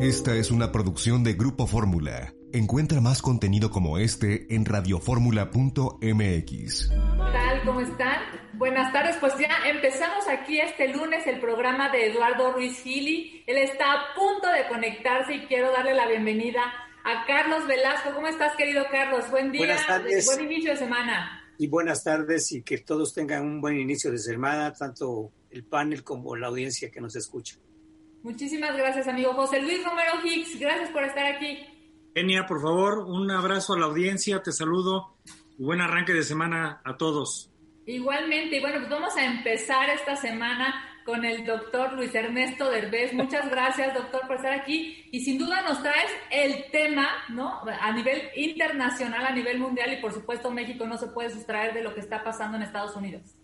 Esta es una producción de Grupo Fórmula. Encuentra más contenido como este en radioformula.mx. tal? ¿Cómo están? Buenas tardes, pues ya empezamos aquí este lunes el programa de Eduardo Ruiz Gili. Él está a punto de conectarse y quiero darle la bienvenida a Carlos Velasco. ¿Cómo estás, querido Carlos? Buen día, buenas tardes. buen inicio de semana. Y buenas tardes y que todos tengan un buen inicio de semana, tanto el panel como la audiencia que nos escucha. Muchísimas gracias, amigo José Luis Romero Hicks. Gracias por estar aquí. Enia, por favor, un abrazo a la audiencia, te saludo y buen arranque de semana a todos. Igualmente, y bueno, pues vamos a empezar esta semana con el doctor Luis Ernesto Derbez. Muchas gracias, doctor, por estar aquí. Y sin duda nos traes el tema, ¿no? A nivel internacional, a nivel mundial, y por supuesto México no se puede sustraer de lo que está pasando en Estados Unidos.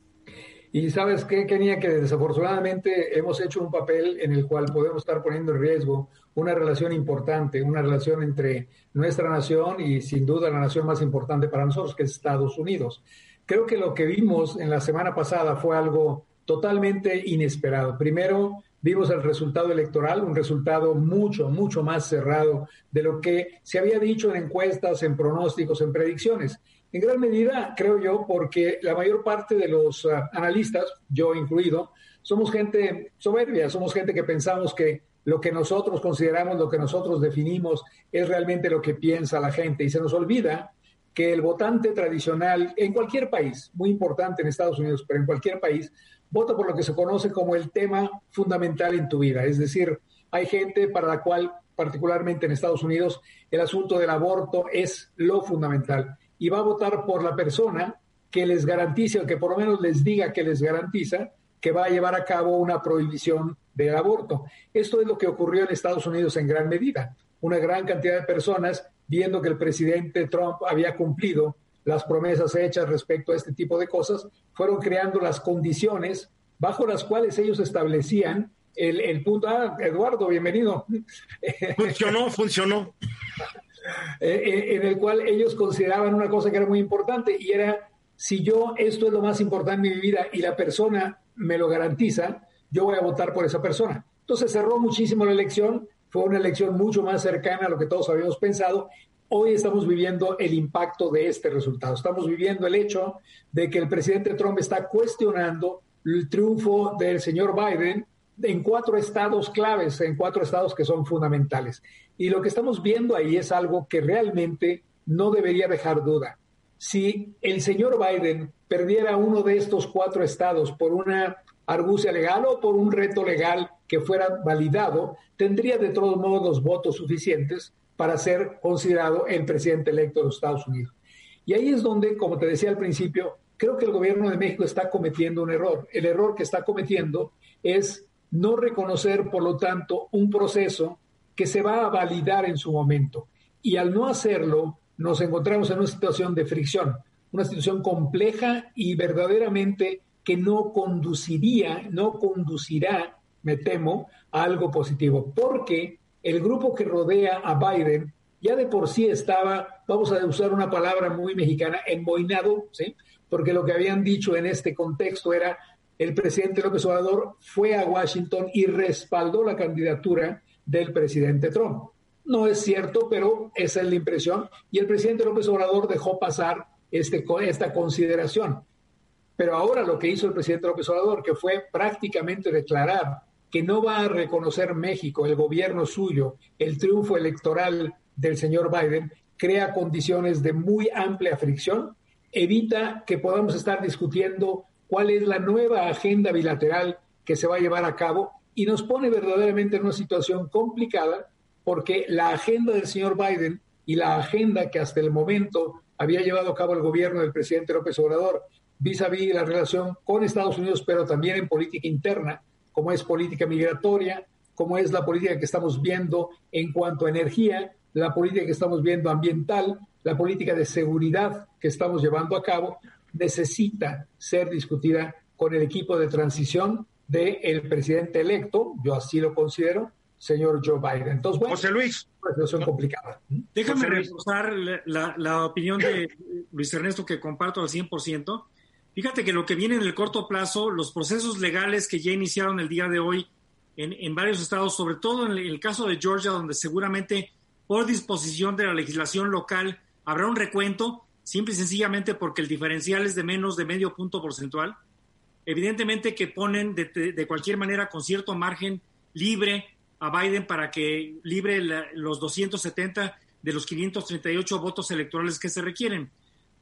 Y sabes qué, Kenia, que desafortunadamente hemos hecho un papel en el cual podemos estar poniendo en riesgo una relación importante, una relación entre nuestra nación y sin duda la nación más importante para nosotros, que es Estados Unidos. Creo que lo que vimos en la semana pasada fue algo totalmente inesperado. Primero, vimos el resultado electoral, un resultado mucho, mucho más cerrado de lo que se había dicho en encuestas, en pronósticos, en predicciones. En gran medida, creo yo, porque la mayor parte de los uh, analistas, yo incluido, somos gente soberbia, somos gente que pensamos que lo que nosotros consideramos, lo que nosotros definimos, es realmente lo que piensa la gente. Y se nos olvida que el votante tradicional en cualquier país, muy importante en Estados Unidos, pero en cualquier país, vota por lo que se conoce como el tema fundamental en tu vida. Es decir, hay gente para la cual, particularmente en Estados Unidos, el asunto del aborto es lo fundamental y va a votar por la persona que les garantice, o que por lo menos les diga que les garantiza que va a llevar a cabo una prohibición del aborto. Esto es lo que ocurrió en Estados Unidos en gran medida. Una gran cantidad de personas, viendo que el presidente Trump había cumplido las promesas hechas respecto a este tipo de cosas, fueron creando las condiciones bajo las cuales ellos establecían el, el punto. Ah, Eduardo, bienvenido. Funcionó, funcionó. Eh, eh, en el cual ellos consideraban una cosa que era muy importante y era, si yo esto es lo más importante en mi vida y la persona me lo garantiza, yo voy a votar por esa persona. Entonces cerró muchísimo la elección, fue una elección mucho más cercana a lo que todos habíamos pensado. Hoy estamos viviendo el impacto de este resultado. Estamos viviendo el hecho de que el presidente Trump está cuestionando el triunfo del señor Biden en cuatro estados claves, en cuatro estados que son fundamentales. Y lo que estamos viendo ahí es algo que realmente no debería dejar duda. Si el señor Biden perdiera uno de estos cuatro estados por una argucia legal o por un reto legal que fuera validado, tendría de todos modos los votos suficientes para ser considerado el presidente electo de los Estados Unidos. Y ahí es donde, como te decía al principio, creo que el gobierno de México está cometiendo un error. El error que está cometiendo es no reconocer, por lo tanto, un proceso que se va a validar en su momento. Y al no hacerlo, nos encontramos en una situación de fricción, una situación compleja y verdaderamente que no conduciría, no conducirá, me temo, a algo positivo, porque el grupo que rodea a Biden ya de por sí estaba, vamos a usar una palabra muy mexicana, emboinado, ¿sí? Porque lo que habían dicho en este contexto era el presidente López Obrador fue a Washington y respaldó la candidatura del presidente Trump. No es cierto, pero esa es la impresión. Y el presidente López Obrador dejó pasar este, esta consideración. Pero ahora lo que hizo el presidente López Obrador, que fue prácticamente declarar que no va a reconocer México, el gobierno suyo, el triunfo electoral del señor Biden, crea condiciones de muy amplia fricción, evita que podamos estar discutiendo cuál es la nueva agenda bilateral que se va a llevar a cabo y nos pone verdaderamente en una situación complicada porque la agenda del señor Biden y la agenda que hasta el momento había llevado a cabo el gobierno del presidente López Obrador vis a vis la relación con Estados Unidos, pero también en política interna, como es política migratoria, como es la política que estamos viendo en cuanto a energía, la política que estamos viendo ambiental, la política de seguridad que estamos llevando a cabo, necesita ser discutida con el equipo de transición del presidente electo, yo así lo considero, señor Joe Biden. Entonces, bueno, José Luis. Una situación complicada. Déjame reforzar la, la, opinión de Luis Ernesto que comparto al 100%. Fíjate que lo que viene en el corto plazo, los procesos legales que ya iniciaron el día de hoy en, en varios estados, sobre todo en el caso de Georgia, donde seguramente por disposición de la legislación local habrá un recuento, simple y sencillamente porque el diferencial es de menos de medio punto porcentual. Evidentemente que ponen de, de cualquier manera con cierto margen libre a Biden para que libre los 270 de los 538 votos electorales que se requieren.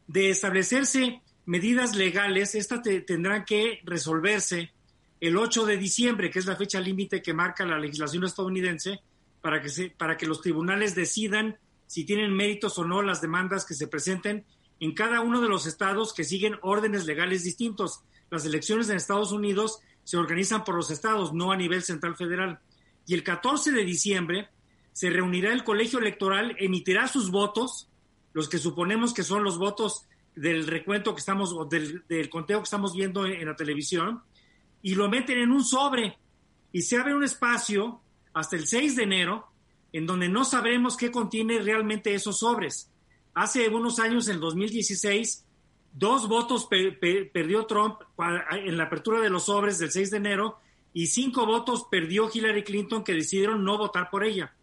De establecerse medidas legales, estas tendrán que resolverse el 8 de diciembre, que es la fecha límite que marca la legislación estadounidense, para que, se, para que los tribunales decidan si tienen méritos o no las demandas que se presenten en cada uno de los estados que siguen órdenes legales distintos. Las elecciones en Estados Unidos se organizan por los estados, no a nivel central federal. Y el 14 de diciembre se reunirá el colegio electoral, emitirá sus votos, los que suponemos que son los votos del recuento que estamos, del, conteo que estamos viendo en, en, la televisión, y lo meten en un sobre y se abre un espacio hasta el 6 de enero en donde no sabremos qué contiene realmente esos sobres. Hace unos años, en 2016, dos votos perdió Trump en la apertura de los sobres del 6 de enero y cinco votos perdió Hillary Clinton que decidieron no votar por ella.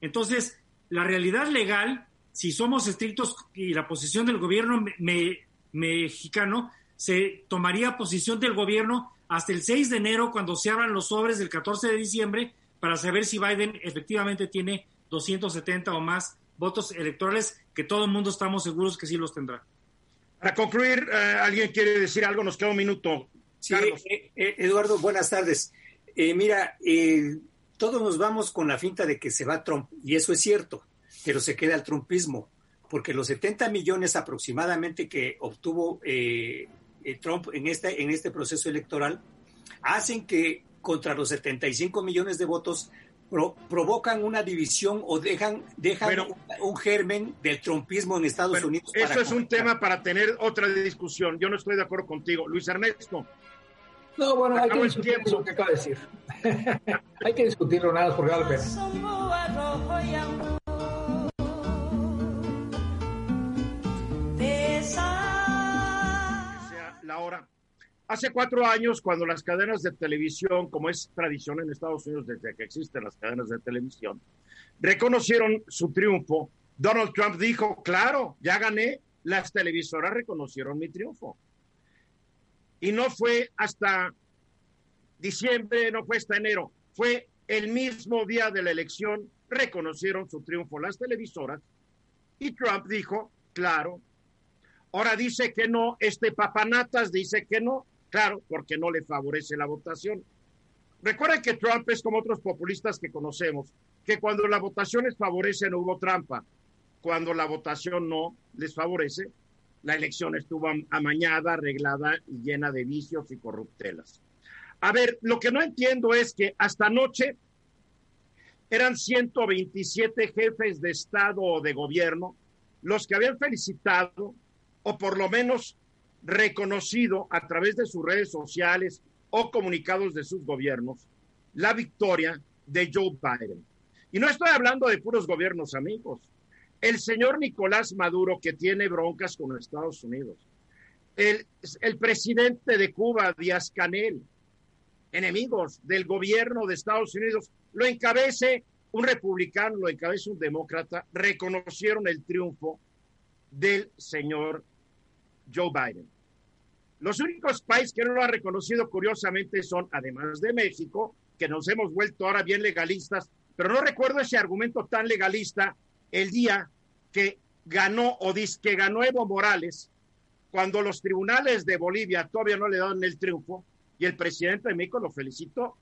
Entonces, la realidad legal, si somos estrictos y la posición del gobierno mexicano, se tomaría posición del gobierno hasta el 6 de enero cuando se abran los sobres del 14 de diciembre para saber si Biden efectivamente tiene 270 o más votos electorales, que todo el mundo estamos seguros que sí los tendrá. Para concluir, eh, ¿alguien quiere decir algo? Nos queda un minuto. Sí, eh, eh, Eduardo, buenas tardes. mira, todos nos vamos con la finta de que se va Trump, y eso es cierto, pero se queda el trumpismo, porque los 70 millones aproximadamente que obtuvo Trump en este, en este proceso electoral hacen que contra los 75 millones de votos provocan una división o dejan, dejan un, germen del trumpismo en Estados Unidos. Eso es un tema para tener otra discusión. Yo no estoy de acuerdo contigo. Luis Ernesto. No, bueno, hay que discutir lo que acaba de decir. hay que discutirlo nada por vale pena. La hora Hace cuatro años, cuando las cadenas de televisión, como es tradición en Estados Unidos desde que existen las cadenas de televisión, reconocieron su triunfo, Donald Trump dijo, claro, ya gané, las televisoras reconocieron mi triunfo. Y no fue hasta diciembre, no fue hasta enero, fue el mismo día de la elección, reconocieron su triunfo las televisoras y Trump dijo, claro, ahora dice que no, este papanatas dice que no, Claro, porque no le favorece la votación. Recuerden que Trump es como otros populistas que conocemos, que cuando la votación les favorece no hubo trampa, cuando la votación no les favorece, la elección estuvo amañada, arreglada y llena de vicios y corruptelas. A ver, lo que no entiendo es que hasta anoche eran 127 jefes de Estado o de gobierno los que habían felicitado o por lo menos reconocido a través de sus redes sociales o comunicados de sus gobiernos la victoria de Joe Biden. Y no estoy hablando de puros gobiernos amigos. El señor Nicolás Maduro, que tiene broncas con Estados Unidos. El, el presidente de Cuba, Díaz Canel, enemigos del gobierno de Estados Unidos, lo encabece un republicano, lo encabece un demócrata, reconocieron el triunfo del señor Joe Biden. Los únicos países que no lo han reconocido curiosamente son, además de México, que nos hemos vuelto ahora bien legalistas, pero no recuerdo ese argumento tan legalista el día que ganó o que ganó Evo Morales, cuando los tribunales de Bolivia todavía no le dan el triunfo y el presidente de México lo felicitó.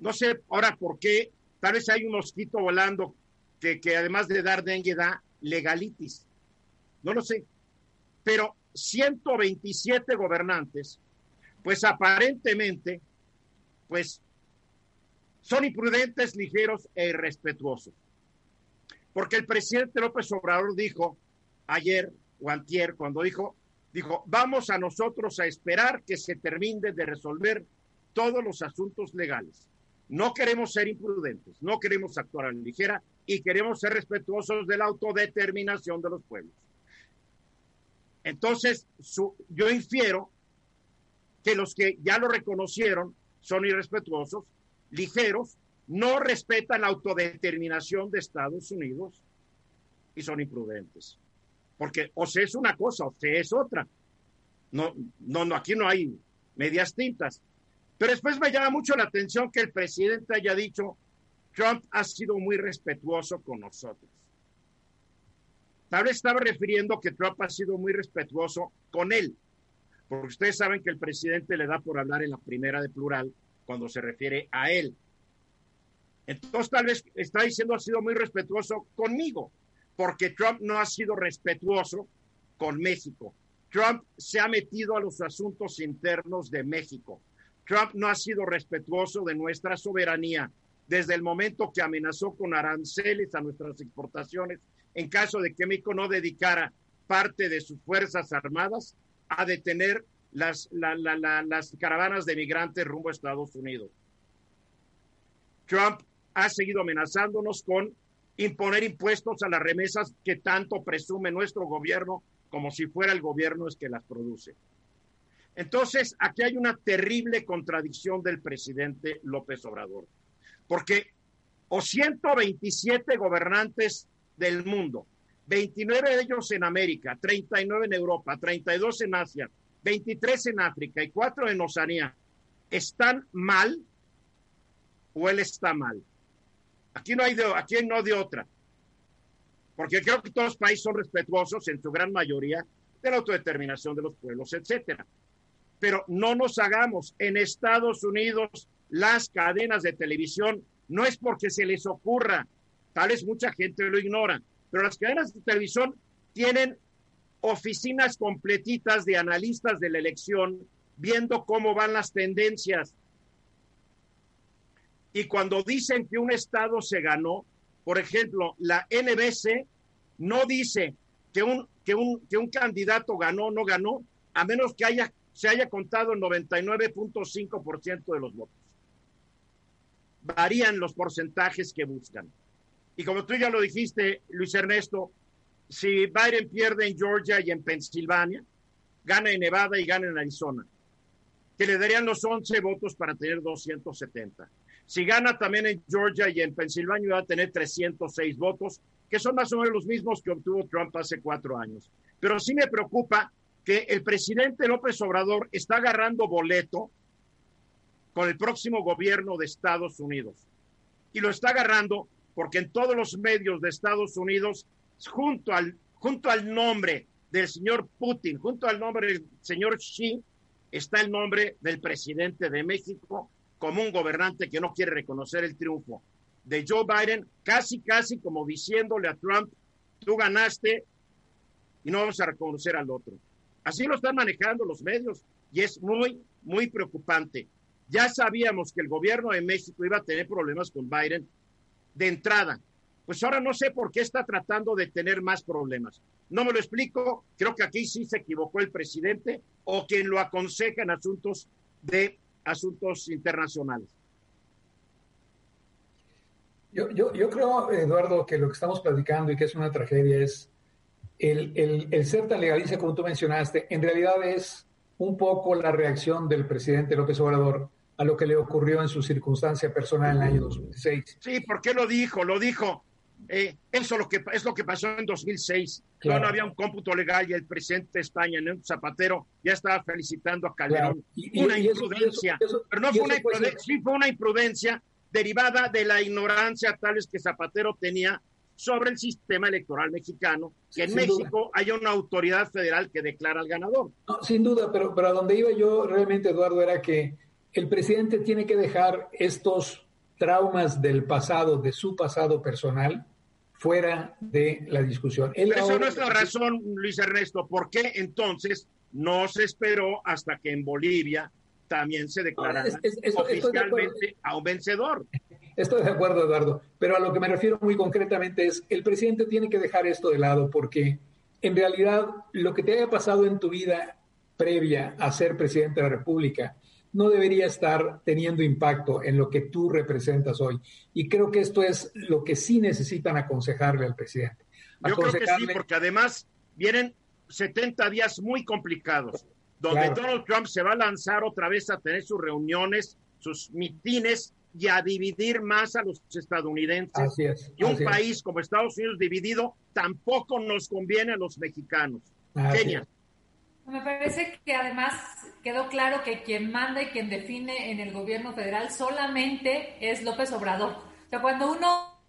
No sé ahora por qué, tal vez hay un mosquito volando que, que además de dar dengue da legalitis. No lo sé pero 127 gobernantes, pues aparentemente, pues son imprudentes, ligeros e irrespetuosos. Porque el presidente López Obrador dijo ayer o antier, cuando dijo, dijo, vamos a nosotros a esperar que se termine de resolver todos los asuntos legales. No queremos ser imprudentes, no queremos actuar a la ligera y queremos ser respetuosos de la autodeterminación de los pueblos. Entonces, yo infiero que los que ya lo reconocieron son irrespetuosos, ligeros, no respetan la autodeterminación de Estados Unidos y son imprudentes. Porque o se es una cosa o se es otra. No, no, no, aquí no hay medias tintas. Pero después me llama mucho la atención que el presidente haya dicho, Trump ha sido muy respetuoso con nosotros. Tal vez estaba refiriendo que Trump ha sido muy respetuoso con él, porque ustedes saben que el presidente le da por hablar en la primera de plural cuando se refiere a él. Entonces tal vez está diciendo ha sido muy respetuoso conmigo, porque Trump no ha sido respetuoso con México. Trump se ha metido a los asuntos internos de México. Trump no ha sido respetuoso de nuestra soberanía desde el momento que amenazó con aranceles a nuestras exportaciones en caso de que México no dedicara parte de sus fuerzas armadas a detener las, caravanas de migrantes rumbo a Estados Unidos. Trump ha seguido amenazándonos con imponer impuestos a las remesas que tanto presume nuestro gobierno como si fuera el gobierno es que las produce. Entonces, aquí hay una terrible contradicción del presidente López Obrador, porque o 127 gobernantes del mundo, 29 de ellos en América, 39 en Europa, 32 en Asia, 23 en África y 4 en Oceanía, ¿están mal o él está mal? Aquí no hay de, aquí no de otra. Porque creo que todos los países son respetuosos en su gran mayoría de la autodeterminación de los pueblos, etcétera. Pero no nos hagamos en Estados Unidos las cadenas de televisión no es porque se les ocurra, tal vez mucha gente lo ignora, pero las cadenas de televisión tienen oficinas completitas de analistas de la elección viendo cómo van las tendencias, y cuando dicen que un estado se ganó, por ejemplo, la NBC no dice que un, que un, que un candidato ganó o no ganó, a menos que haya, se haya contado el 99.5% de los votos. Varían los porcentajes que buscan. Y como tú ya lo dijiste, Luis Ernesto, si Biden pierde en Georgia y en Pensilvania, gana en Nevada y gana en Arizona, que le darían los 11 votos para tener 270. Si gana también en Georgia y en Pensilvania, va a tener 306 votos, que son más o menos los mismos que obtuvo Trump hace cuatro años. Pero sí me preocupa que el presidente López Obrador está agarrando boleto con el próximo gobierno de Estados Unidos. Y lo está agarrando porque en todos los medios de Estados Unidos, junto al, junto al nombre del señor Putin, junto al nombre del señor Xi, está el nombre del presidente de México, como un gobernante que no quiere reconocer el triunfo de Joe Biden, casi, casi como diciéndole a Trump, tú ganaste y no vamos a reconocer al otro. Así lo están manejando los medios y es muy, muy preocupante. Ya sabíamos que el gobierno de México iba a tener problemas con Biden de entrada. Pues ahora no sé por qué está tratando de tener más problemas. No me lo explico. Creo que aquí sí se equivocó el presidente o quien lo aconseja en asuntos de asuntos internacionales. Yo, yo, yo, creo, Eduardo, que lo que estamos platicando y que es una tragedia es el, el, el, ser tan legalista como tú mencionaste, en realidad es un poco la reacción del presidente López Obrador a lo que le ocurrió en su circunstancia personal en el año 2006. Sí, ¿por qué lo dijo? Lo dijo eh, eso lo que, es lo que pasó en 2006. No, había un cómputo legal y el presidente de España, Zapatero, ya estaba felicitando a Calderón. una imprudencia, pero no fue una imprudencia, sí fue una imprudencia derivada de la ignorancia tales que Zapatero tenía sobre el sistema electoral mexicano, que en México haya una autoridad federal que declara al ganador. sin duda, pero, pero a donde iba yo realmente, Eduardo, era que el presidente tiene que dejar estos traumas del pasado, de su pasado personal, fuera de la discusión. Eso no es la razón, Luis Ernesto. ¿Por qué entonces no se esperó hasta que en Bolivia también se declarara oficialmente a un vencedor? estoy de acuerdo, Eduardo, pero a lo que me refiero muy concretamente es, el presidente tiene que dejar esto de lado porque en realidad lo que te haya pasado en tu vida previa a ser presidente de la República no debería estar teniendo impacto en lo que tú representas hoy. Y creo que esto es lo que sí necesitan aconsejarle al presidente. Yo creo que sí, porque además vienen 70 días muy complicados, donde Donald Trump se va a lanzar otra vez a tener sus reuniones, sus mitines y a dividir más a los estadounidenses. y un país como Estados Unidos dividido tampoco nos conviene a los mexicanos. Kenia. Me parece que además quedó claro que quien manda y quien define en el gobierno federal solamente es López Obrador. O sea, cuando uno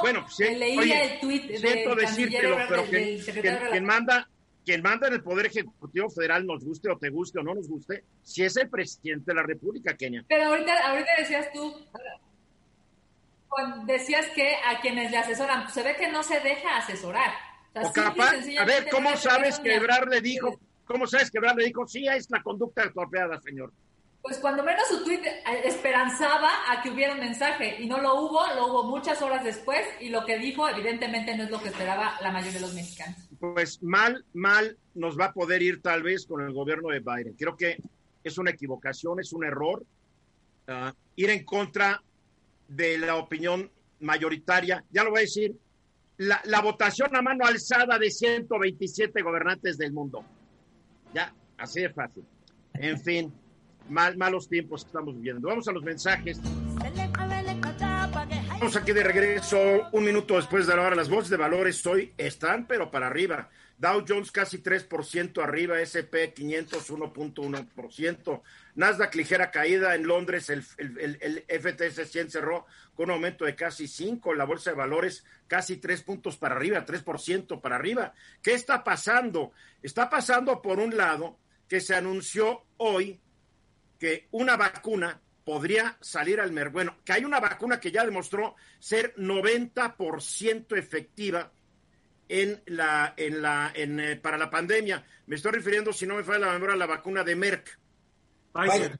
bueno, leía el tuit de decírtelo, pero quien, manda quien manda en el Poder Ejecutivo Federal, nos guste o te guste o no nos guste, si es el presidente de la República, Kenia. Pero ahorita, ahorita decías tú, decías que a quienes le asesoran, se ve que no se deja asesorar. O, capaz, a ver, ¿cómo sabes que Ebrard le dijo, cómo sabes que Ebrard le dijo, sí, es la conducta torpeada, señor? Pues cuando menos su tweet eh, esperanzaba a que hubiera un mensaje y no lo hubo, lo hubo muchas horas después y lo que dijo evidentemente no es lo que esperaba la mayoría de los mexicanos. Pues mal, mal nos va a poder ir tal vez con el gobierno de Biden. Creo que es una equivocación, es un error ah, ir en contra de la opinión mayoritaria. Ya lo voy a decir, la, la votación a mano alzada de 127 gobernantes del mundo. Ya, así de fácil. En fin mal, malos tiempos que estamos viviendo. Vamos a los mensajes. Vamos aquí de regreso un minuto después de la hora. Las voces de valores hoy están, pero para arriba. Dow Jones casi 3% arriba, SP 500 1.1%. Nasdaq ligera caída en Londres, el, el, FTS 100 cerró con un aumento de casi 5, la bolsa de valores casi 3 puntos para arriba, 3% para arriba. ¿Qué está pasando? Está pasando por un lado que se anunció hoy que una vacuna podría salir al mercado. Bueno, que hay una vacuna que ya demostró ser 90% efectiva en la, en la, en, eh, para la pandemia. Me estoy refiriendo, si no me falla la memoria, a la vacuna de Merck. Pfizer.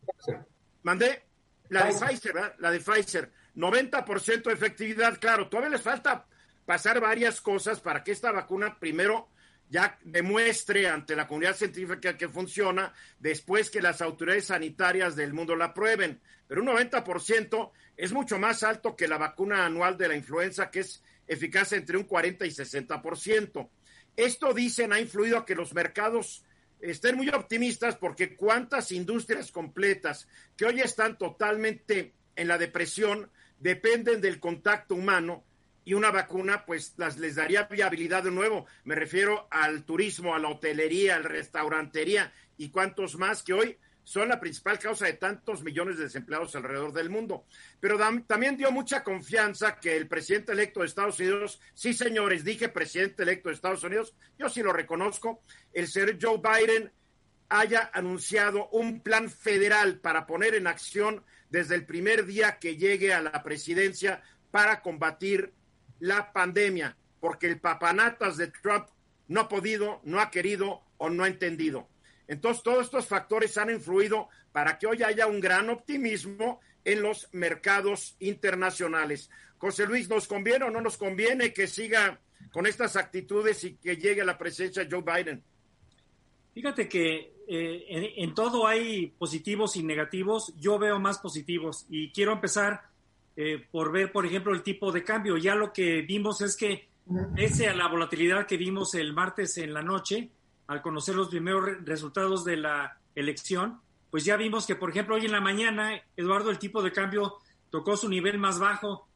¿Mandé? La de Pfizer, ¿verdad? La de Pfizer. 90% de efectividad, claro. Todavía les falta pasar varias cosas para que esta vacuna primero ya demuestre ante la comunidad científica que funciona después que las autoridades sanitarias del mundo la prueben. Pero un 90% es mucho más alto que la vacuna anual de la influenza, que es eficaz entre un 40 y 60%. Esto, dicen, ha influido a que los mercados estén muy optimistas porque cuántas industrias completas que hoy están totalmente en la depresión dependen del contacto humano y una vacuna pues las les daría viabilidad de nuevo. Me refiero al turismo, a la hotelería, a la restaurantería y cuantos más que hoy son la principal causa de tantos millones de desempleados alrededor del mundo. Pero también dio mucha confianza que el presidente electo de Estados Unidos, sí señores, dije presidente electo de Estados Unidos, yo sí lo reconozco, el señor Joe Biden haya anunciado un plan federal para poner en acción desde el primer día que llegue a la presidencia para combatir la pandemia, porque el papanatas de Trump no ha podido, no ha querido o no ha entendido. Entonces, todos estos factores han influido para que hoy haya un gran optimismo en los mercados internacionales. José Luis, ¿nos conviene o no nos conviene que siga con estas actitudes y que llegue a la presencia Joe Biden? Fíjate que eh, en, todo hay positivos y negativos. Yo veo más positivos y quiero empezar eh, por ver, por ejemplo, el tipo de cambio. Ya lo que vimos es que, pese a la volatilidad que vimos el martes en la noche, al conocer los primeros resultados de la elección, pues ya vimos que, por ejemplo, hoy en la mañana, Eduardo, el tipo de cambio tocó su nivel más bajo,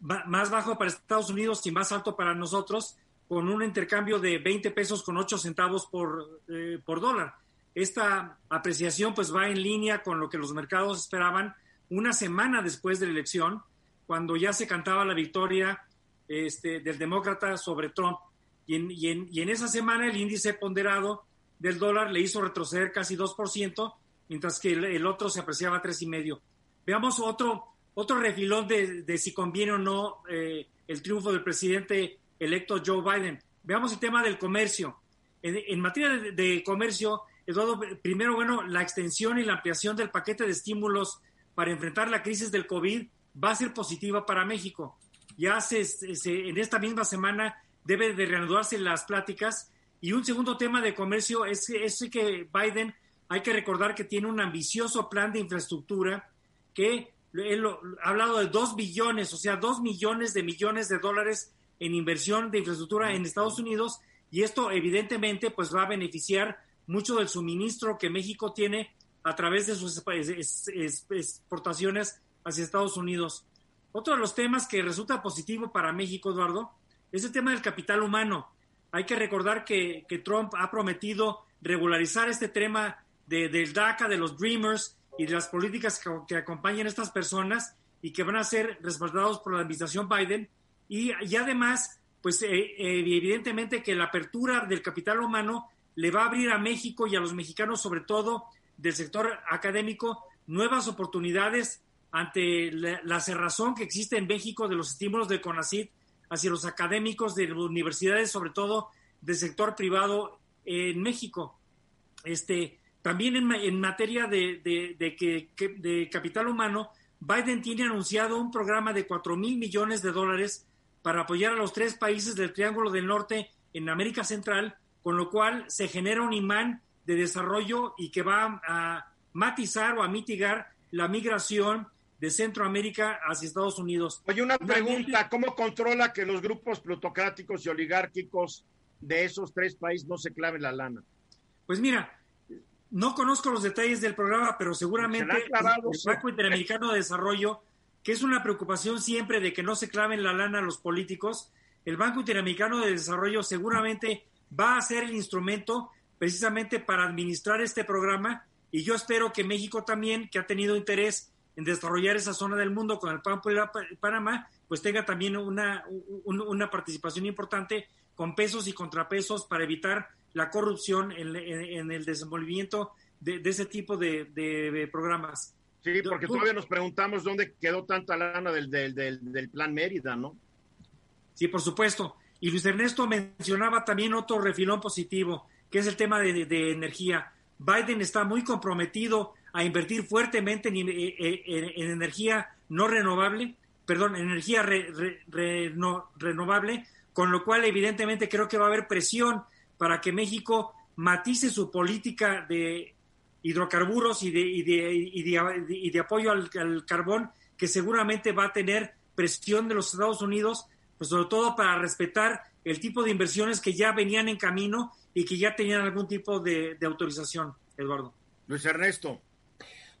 más bajo para Estados Unidos y más alto para nosotros, con un intercambio de 20 pesos con 8 centavos por, eh, por dólar. Esta apreciación pues va en línea con lo que los mercados esperaban una semana después de la elección, cuando ya se cantaba la victoria este, del demócrata sobre Trump. Y en, y, en, esa semana el índice ponderado del dólar le hizo retroceder casi 2%, mientras que el, otro se apreciaba 3,5%. Veamos otro, otro refilón de, si conviene o no eh, el triunfo del presidente electo Joe Biden. Veamos el tema del comercio. En, materia de, de, comercio, Eduardo, primero, bueno, la extensión y la ampliación del paquete de estímulos para enfrentar la crisis del COVID va a ser positiva para México. Ya se, en esta misma semana debe de reanudarse las pláticas. Y un segundo tema de comercio es, es que Biden, hay que recordar que tiene un ambicioso plan de infraestructura que él ha hablado de dos billones, o sea, dos millones de millones de dólares en inversión de infraestructura en Estados Unidos y esto evidentemente pues va a beneficiar mucho del suministro que México tiene a través de sus exportaciones hacia Estados Unidos. Otro de los temas que resulta positivo para México, Eduardo, es el tema del capital humano. Hay que recordar que, Trump ha prometido regularizar este tema de, del DACA, de los Dreamers y de las políticas que, acompañan a estas personas y que van a ser respaldados por la administración Biden. Y, y además, pues eh, eh, evidentemente que la apertura del capital humano le va a abrir a México y a los mexicanos, sobre todo del sector académico, nuevas oportunidades ante la, cerrazón que existe en México de los estímulos de CONACID hacia los académicos de universidades, sobre todo del sector privado en México. Este, también en, materia de, que, de capital humano, Biden tiene anunciado un programa de 4 mil millones de dólares para apoyar a los tres países del Triángulo del Norte en América Central, con lo cual se genera un imán de desarrollo y que va a matizar o a mitigar la migración de Centroamérica hacia Estados Unidos. Oye, una pregunta, ¿cómo controla que los grupos plutocráticos y oligárquicos de esos tres países no se claven la lana? Pues mira, no conozco los detalles del programa, pero seguramente el Banco Interamericano de Desarrollo, que es una preocupación siempre de que no se claven la lana a los políticos, el Banco Interamericano de Desarrollo seguramente va a ser el instrumento precisamente para administrar este programa y yo espero que México también, que ha tenido interés en desarrollar esa zona del mundo con el y Panamá, pues tenga también una, una participación importante con pesos y contrapesos para evitar la corrupción en, el desenvolvimiento de, ese tipo de, programas. Sí, porque todavía nos preguntamos dónde quedó tanta lana del, del, del, plan Mérida, ¿no? Sí, por supuesto. Y Luis Ernesto mencionaba también otro refilón positivo, que es el tema de, energía. Biden está muy comprometido a invertir fuertemente en, eh, eh, energía no renovable, perdón, energía renovable, con lo cual evidentemente creo que va a haber presión para que México matice su política de hidrocarburos y de, y de, apoyo al, carbón, que seguramente va a tener presión de los Estados Unidos, pues sobre todo para respetar el tipo de inversiones que ya venían en camino y que ya tenían algún tipo de, autorización, Eduardo. Luis Ernesto.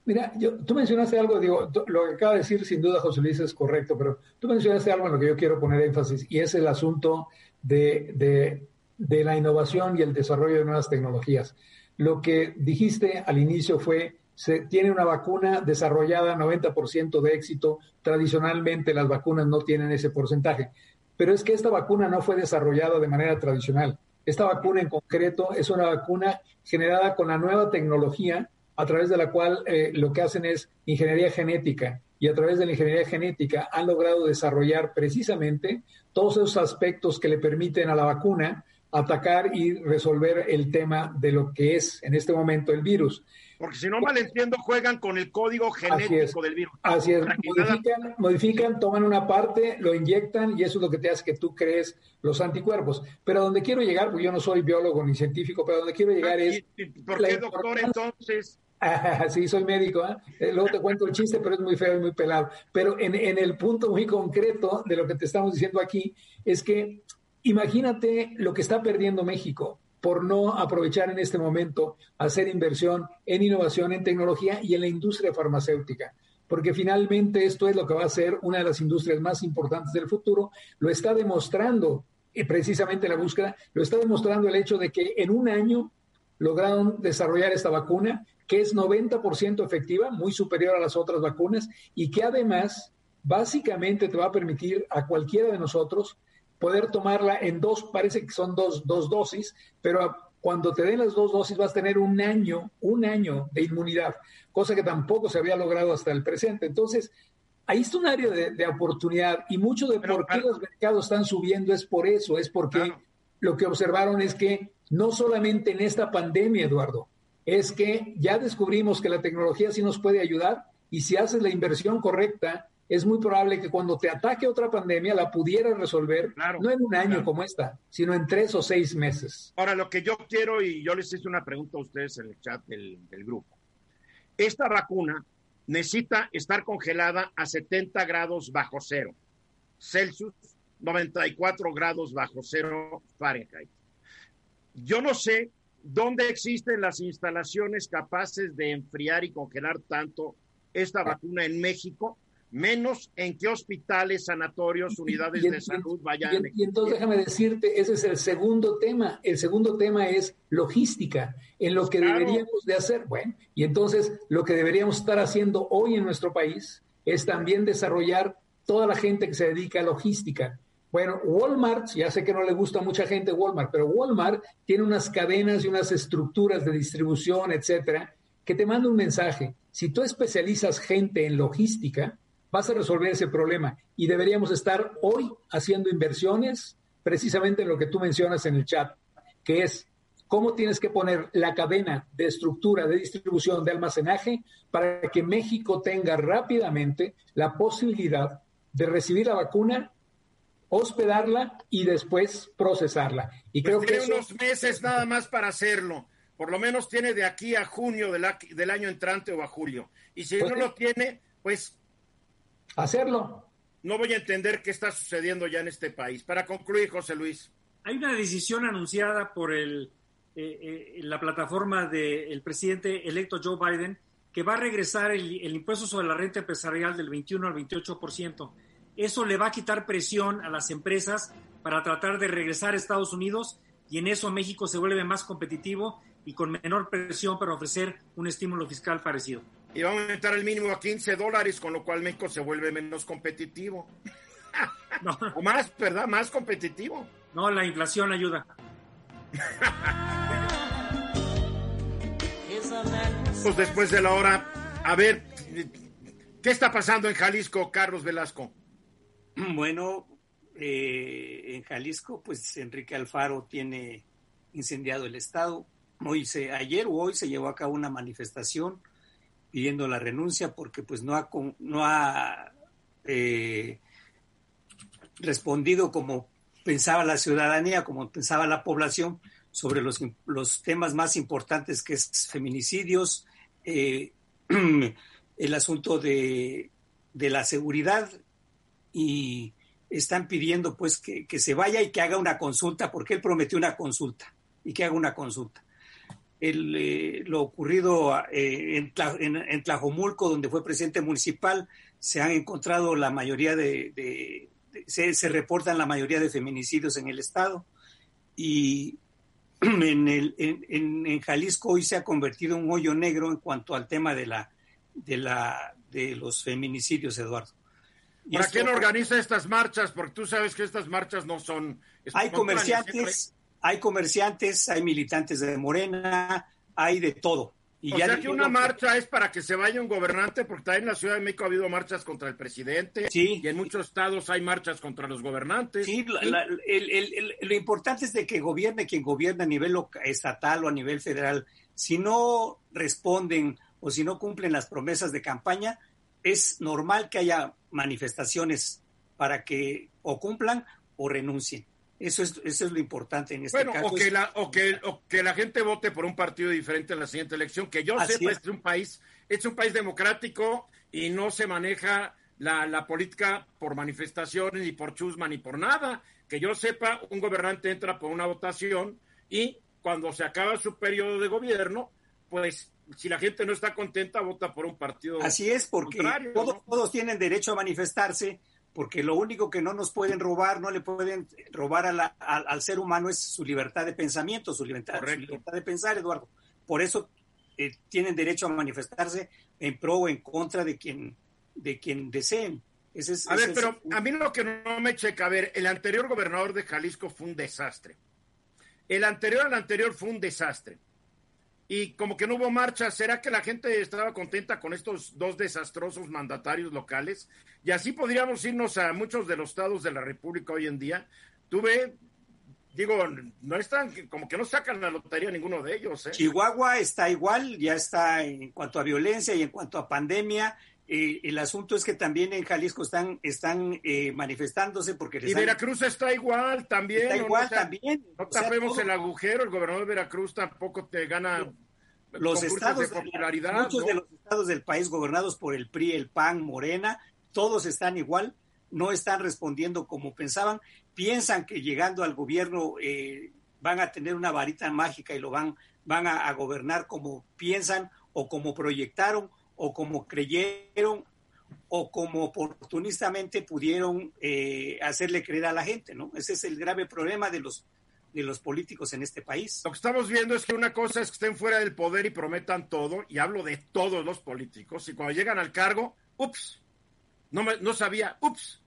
Mira, yo, tú mencionaste algo, digo, lo que acaba de decir sin duda José Luis es correcto, pero tú mencionaste algo en lo que yo quiero poner énfasis y es el asunto de, de, la innovación y el desarrollo de nuevas tecnologías. Lo que dijiste al inicio fue, se tiene una vacuna desarrollada 90% de éxito, tradicionalmente las vacunas no tienen ese porcentaje, pero es que esta vacuna no fue desarrollada de manera tradicional. Esta vacuna en concreto es una vacuna generada con la nueva tecnología a través de la cual eh, lo que hacen es ingeniería genética y a través de la ingeniería genética han logrado desarrollar precisamente todos esos aspectos que le permiten a la vacuna atacar y resolver el tema de lo que es en este momento el virus. Porque si no mal entiendo, juegan con el código genético del virus. Así es, modifican, modifican, toman una parte, lo inyectan y eso es lo que te hace que tú crees los anticuerpos. Pero donde quiero llegar, porque yo no soy biólogo ni científico, pero donde quiero llegar es... ¿Por qué doctor entonces? sí, soy médico, ¿eh? ¿eh? luego te cuento el chiste, pero es muy feo y muy pelado. Pero en, en el punto muy concreto de lo que te estamos diciendo aquí es que imagínate lo que está perdiendo México por no aprovechar en este momento hacer inversión en innovación, en tecnología y en la industria farmacéutica. Porque finalmente esto es lo que va a ser una de las industrias más importantes del futuro. Lo está demostrando eh, precisamente la búsqueda, lo está demostrando el hecho de que en un año lograron desarrollar esta vacuna que es 90% efectiva, muy superior a las otras vacunas y que además básicamente te va a permitir a cualquiera de nosotros poder tomarla en dos, parece que son dos, dos dosis, pero cuando te den las dos dosis vas a tener un año, un año de inmunidad, cosa que tampoco se había logrado hasta el presente. Entonces, ahí está un área de, oportunidad y mucho de por qué los mercados están subiendo es por eso, es porque lo que observaron es que no solamente en esta pandemia, Eduardo, es que ya descubrimos que la tecnología sí nos puede ayudar y si haces la inversión correcta es muy probable que cuando te ataque otra pandemia la pudieras resolver, no en un año como esta, sino en tres o seis meses. Ahora, lo que yo quiero, y yo les hice una pregunta a ustedes en el chat del, del grupo, esta vacuna necesita estar congelada a 70 grados bajo cero Celsius, 94 grados bajo cero Fahrenheit. Yo no sé dónde existen las instalaciones capaces de enfriar y congelar tanto esta vacuna en México, menos en qué hospitales, sanatorios, unidades de salud vayan. Y, y, entonces déjame decirte, ese es el segundo tema. El segundo tema es logística, en lo que deberíamos de hacer. Bueno, y entonces lo que deberíamos estar haciendo hoy en nuestro país es también desarrollar toda la gente que se dedica a logística. Bueno, Walmart, ya sé que no le gusta a mucha gente Walmart, pero Walmart tiene unas cadenas y unas estructuras de distribución, etcétera, que te manda un mensaje. Si tú especializas gente en logística, vas a resolver ese problema y deberíamos estar hoy haciendo inversiones precisamente en lo que tú mencionas en el chat, que es cómo tienes que poner la cadena de estructura de distribución de almacenaje para que México tenga rápidamente la posibilidad de recibir la vacuna hospedarla y después procesarla. Y pues creo tiene que unos meses nada más para hacerlo. Por lo menos tiene de aquí a junio del, del año entrante o a julio. Y si Pues no lo tiene, pues hacerlo. no voy a entender qué está sucediendo ya en este país. Para concluir, José Luis. Hay una decisión anunciada por el, eh, eh, la plataforma del presidente electo Joe Biden que va a regresar el, el impuesto sobre la renta empresarial del 21 al 28%. Eso le va a quitar presión a las empresas para tratar de regresar a Estados Unidos y en eso México se vuelve más competitivo y con menor presión para ofrecer un estímulo fiscal parecido. Y va a aumentar el mínimo a 15 dólares, con lo cual México se vuelve menos competitivo. No, O más, ¿verdad? Más competitivo. no la inflación ayuda. Pues después de la hora, a ver, ¿qué está pasando en Jalisco, Carlos Velasco? Bueno, eh, en Jalisco, pues Enrique Alfaro tiene incendiado el estado. Hoy se, ayer o hoy se llevó a cabo una manifestación pidiendo la renuncia porque pues no ha, no ha eh, respondido como pensaba la ciudadanía, como pensaba la población sobre los, los temas más importantes que es feminicidios, eh, el asunto de, de la seguridad y están pidiendo pues que, que se vaya y que haga una consulta, porque él prometió una consulta y que haga una consulta. El, eh, lo ocurrido eh, en, Tla- en- en Tlajomulco, donde fue presidente municipal, se han encontrado la mayoría de, de- se, se reportan la mayoría de feminicidios en el estado y en, el, en- en Jalisco hoy se ha convertido en un hoyo negro en cuanto al tema de la de la de los feminicidios, Eduardo. ¿Para quién organiza estas marchas? Porque tú sabes que estas marchas no son... hay comerciantes, hay comerciantes, hay militantes de Morena, hay de todo. Y O ya sea que una marcha es para que se vaya un gobernante, porque también en la Ciudad de México ha habido marchas contra el presidente Sí. y en muchos estados hay marchas contra los gobernantes. Sí, la- la- el- el- el- lo importante es de que gobierne quien gobierna a nivel estatal o a nivel federal. Si no responden o si no cumplen las promesas de campaña, es normal que haya manifestaciones para que o cumplan o renuncien. Eso es, eso es lo importante en este Bueno, caso. o que, la, o, que, o que la gente vote por un partido diferente en la siguiente elección. Que yo Así sepa, es. es un país, es un país democrático y no se maneja la, la política por manifestaciones, ni por chusma, ni por nada. Que yo sepa, un gobernante entra por una votación y cuando se acaba su periodo de gobierno, pues si la gente no está contenta, vota por un partido. Así es, porque todos, ¿no? todos tienen derecho a manifestarse, porque lo único que no nos pueden robar, no le pueden robar a la- al- al ser humano es su libertad de pensamiento, su libertad, su Correcto. libertad de pensar, Eduardo. Por eso eh, tienen derecho a manifestarse en pro o en contra de quien, de quien deseen. Ese es- A ese ver, es- pero a mí lo que no me checa, a ver, el anterior gobernador de Jalisco fue un desastre. El anterior al anterior fue un desastre. Y como que no hubo marcha, ¿será que la gente estaba contenta con estos dos desastrosos mandatarios locales? Y así podríamos irnos a muchos de los estados de la República hoy en día. Tuve, digo, no están, como que no sacan la lotería ninguno de ellos, ¿eh? Chihuahua está igual, ya está en cuanto a violencia y en cuanto a pandemia, eh, el asunto es que también en Jalisco están, están eh, manifestándose porque... y Veracruz está igual también. Está igual también. No tapemos el agujero, el gobernador de Veracruz tampoco te gana los estados de popularidad. Muchos de los estados del país gobernados por el PRI, el PAN, Morena, todos están igual, no están respondiendo como pensaban, piensan que llegando al gobierno eh, van a tener una varita mágica y lo van, van a gobernar como piensan o como proyectaron o como creyeron o como oportunistamente pudieron eh, hacerle creer a la gente, ¿no? Ese es el grave problema de los de los políticos en este país. Lo que estamos viendo es que una cosa es que estén fuera del poder y prometan todo, y hablo de todos los políticos, y cuando llegan al cargo, ups, no, me, no sabía, ups,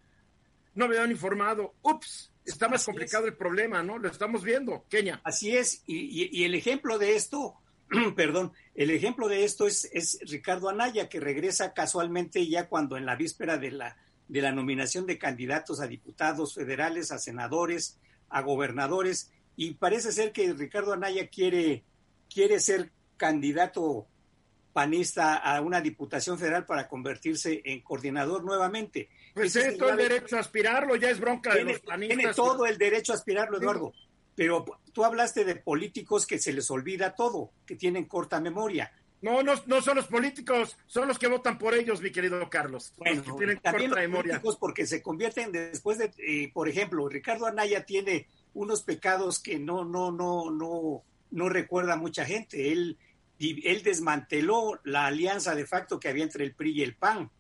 no me han informado, ups, está más complicado el problema, ¿no? Lo estamos viendo, Kenia. Así es, y, y el ejemplo de esto perdón, el ejemplo de esto es, es, Ricardo Anaya, que regresa casualmente ya cuando en la víspera de la, de la nominación de candidatos a diputados federales, a senadores, a gobernadores, y parece ser que Ricardo Anaya quiere, quiere ser candidato panista a una diputación federal para convertirse en coordinador nuevamente. Pues tiene todo el derecho a aspirarlo, ya es bronca de los panistas. Tiene todo el derecho a aspirarlo, Eduardo. Pero tú hablaste de políticos que se les olvida todo, que tienen corta memoria. No, no, no son los políticos, son los que votan por ellos, mi querido Carlos. Bueno, tienen también corta los memoria. políticos porque se convierten después de, eh, por ejemplo, Ricardo Anaya tiene unos pecados que no, no, no, no, no recuerda mucha gente. Él, él desmanteló la alianza de facto que había entre el PRI y el PAN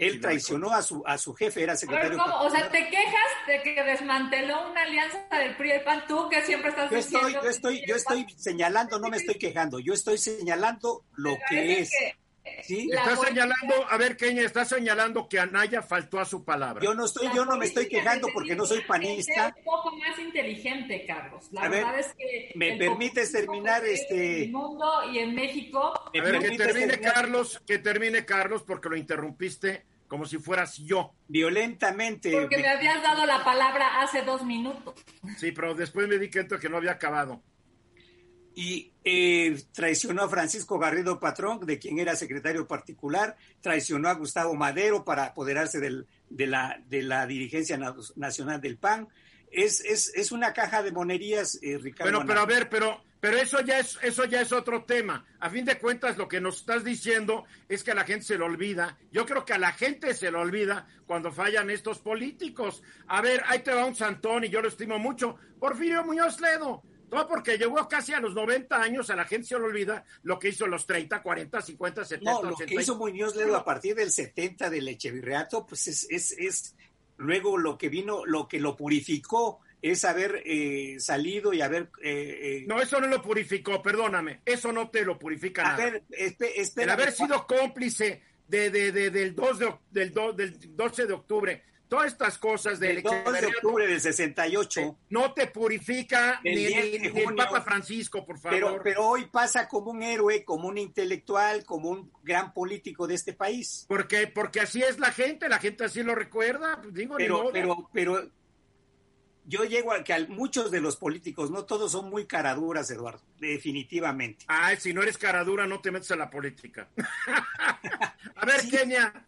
él traicionó a su, a su jefe, era secretario. ¿cómo? O sea, ¿te quejas de que desmanteló una alianza del PRI y el PAN? Tú que siempre estás yo diciendo... Estoy, yo estoy, yo estoy señalando, no me estoy quejando, yo estoy señalando lo que es. ¿Sí? Estás señalando, a ver, Keña, estás señalando que Anaya faltó a su palabra. Yo no estoy, yo no me estoy quejando porque no soy panista. Un poco más inteligente, Carlos. La verdad es que me permites terminar este. En el mundo y en México. A ver, que termine Carlos, que termine Carlos porque lo interrumpiste como si fueras yo. Violentamente. Porque me habías dado la palabra hace dos minutos. Sí, pero después me di cuenta que no había acabado. Y eh, traicionó a Francisco Garrido Patrón, de quien era secretario particular, traicionó a Gustavo Madero para apoderarse del, de, la, de la dirigencia nacional del PAN. Es, es, es una caja de monerías, eh, Ricardo. Pero, pero a ver, pero pero eso ya es, eso ya es otro tema. A fin de cuentas, lo que nos estás diciendo es que a la gente se le olvida. Yo creo que a la gente se le olvida cuando fallan estos políticos. A ver, ahí te va un santón y yo lo estimo mucho. Porfirio Muñoz Ledo. Todo porque llegó casi a los 90 años, a la gente se le olvida lo que hizo los 30, 40, 50, 70, no, lo que hizo Muñoz Ledo a partir del 70 del Echevirreato, pues es, es, es luego lo que vino, lo que lo purificó es haber eh, salido y haber... Eh, eh, no, eso no lo purificó, perdóname, eso no te lo purifica. A ver, espera, El haber sido cómplice de, de, de, del, 2 de, del, del 12 de octubre, todas estas cosas del, 2 de octubre del 68 no te purifica ni, el Papa Francisco, por favor. Pero, pero hoy pasa como un héroe, como un intelectual, como un gran político de este país. Porque porque así es la gente, la gente así lo recuerda, pues digo, pero, pero pero yo llego a que a muchos de los políticos, no todos son muy caraduras, Eduardo, definitivamente. Ay, si no eres caradura, no te metes a la política. a ver, Kenia,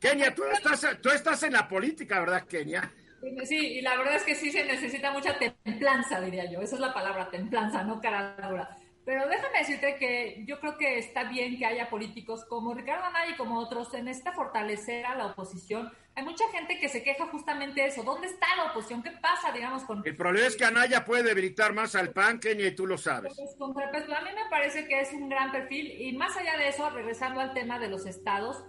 Kenia, tú estás, tú estás en la política, ¿verdad, Kenia? Sí, y la verdad es que sí se necesita mucha templanza, diría yo. Esa es la palabra, templanza, no caradura. Pero déjame decirte que yo creo que está bien que haya políticos como Ricardo Anaya y como otros en esta fortalecer a la oposición. Hay mucha gente que se queja justamente de eso. ¿Dónde está la oposición? ¿Qué pasa, digamos, con... El problema es que Anaya puede debilitar más al PAN, que ni tú lo sabes. Pues, con a mí me parece que es un gran perfil. Y más allá de eso, regresando al tema de los estados,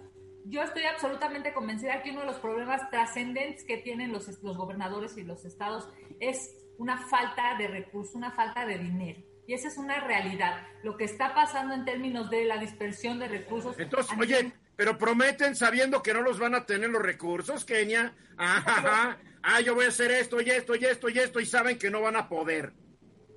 yo estoy absolutamente convencida que uno de los problemas trascendentes que tienen los, los gobernadores y los estados es una falta de recursos, una falta de dinero. Y esa es una realidad. Lo que está pasando en términos de la dispersión de recursos. Entonces, oye, pero prometen sabiendo que no los van a tener los recursos, Kenia. Ajá, ah, yo voy a hacer esto y esto y esto y esto y saben que no van a poder.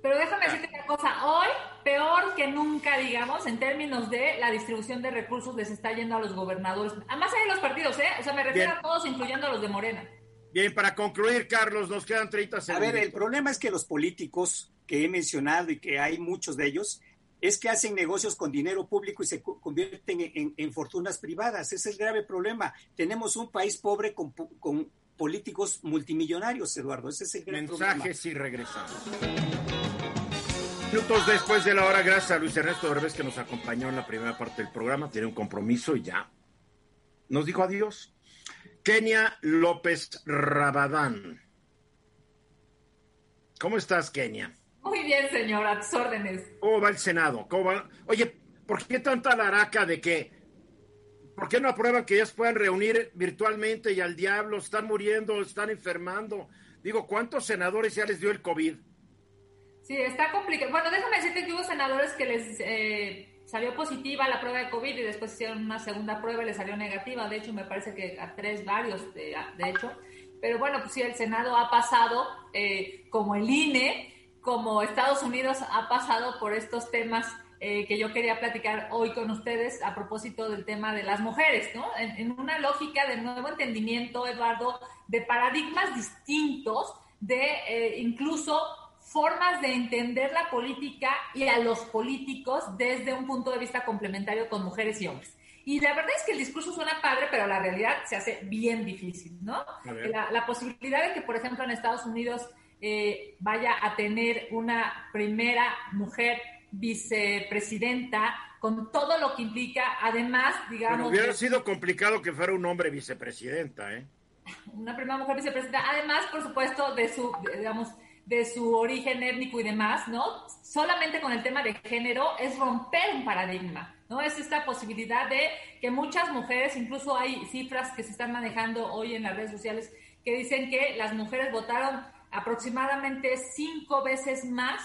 Pero déjame decirte una cosa, hoy peor que nunca, digamos, en términos de la distribución de recursos les está yendo a los gobernadores, a más allá de los partidos, ¿eh? O sea, me refiero a todos, incluyendo a los de Morena. Bien, para concluir, Carlos, nos quedan 30 segundos. A ver, el problema es que los políticos que he mencionado y que hay muchos de ellos, es que hacen negocios con dinero público y se convierten en, fortunas privadas. Ese es el grave problema. Tenemos un país pobre con, políticos multimillonarios, Eduardo. Ese es el grave Mensajes y regresamos. Minutos después de la hora, gracias a Luis Ernesto Derbez que nos acompañó en la primera parte del programa. Tiene un compromiso y ya nos dijo adiós. Kenia López Rabadán. ¿Cómo estás, Kenia? Muy bien, señor, a tus órdenes. ¿Cómo va el Senado? ¿Cómo va? Oye, ¿por qué tanta laraca de que, ¿por qué no aprueban que ellas puedan reunir virtualmente y al diablo? Están muriendo, están enfermando. Digo, ¿cuántos senadores ya les dio el COVID? Sí, está complicado. Bueno, déjame decirte que hubo senadores que les eh, salió positiva la prueba de COVID y después hicieron una segunda prueba y les salió negativa. De hecho, me parece que a tres, varios, de, de hecho. Pero bueno, pues sí, el Senado ha pasado, eh, como el INE, como Estados Unidos ha pasado por estos temas eh, que yo quería platicar hoy con ustedes a propósito del tema de las mujeres, ¿no? En, una lógica de nuevo entendimiento, Eduardo, de paradigmas distintos, de incluso formas de entender la política y a los políticos desde un punto de vista complementario con mujeres y hombres. Y la verdad es que el discurso suena padre, pero la realidad se hace bien difícil, ¿no? La, la, posibilidad de que, por ejemplo, en Estados Unidos eh, vaya a tener una primera mujer vicepresidenta con todo lo que implica, además, digamos... hubiera sido complicado que fuera un hombre vicepresidenta, ¿eh? Una primera mujer vicepresidenta, además, por supuesto, de su, digamos, de su origen étnico y demás, ¿no? Solamente con el tema de género es romper un paradigma, ¿no? Es esta posibilidad de que muchas mujeres, incluso hay cifras que se están manejando hoy en las redes sociales que dicen que las mujeres votaron aproximadamente cinco veces más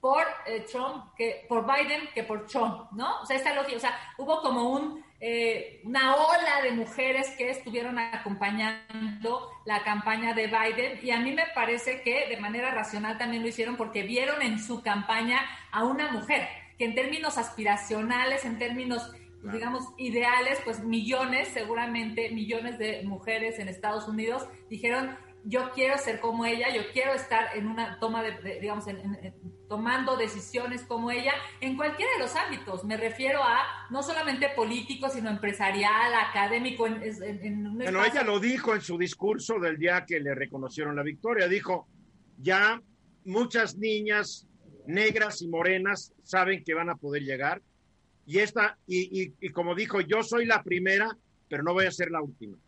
por eh, Trump que por Biden que por Trump, ¿no? O sea, esta lógica, o sea, hubo como un eh, una ola de mujeres que estuvieron acompañando la campaña de Biden. Y a mí me parece que de manera racional también lo hicieron porque vieron en su campaña a una mujer que en términos aspiracionales, en términos digamos, ideales, pues millones, seguramente millones de mujeres en Estados Unidos dijeron, yo quiero ser como ella, yo quiero estar en una toma de, digamos, tomando decisiones como ella en cualquiera de los ámbitos. Me refiero a no solamente político, sino empresarial, académico. En, bueno, ella lo dijo en su discurso del día que le reconocieron la victoria. Dijo, ya muchas niñas negras y morenas saben que van a poder llegar. Y esta, y, y como dijo, yo soy la primera, pero no voy a ser la última.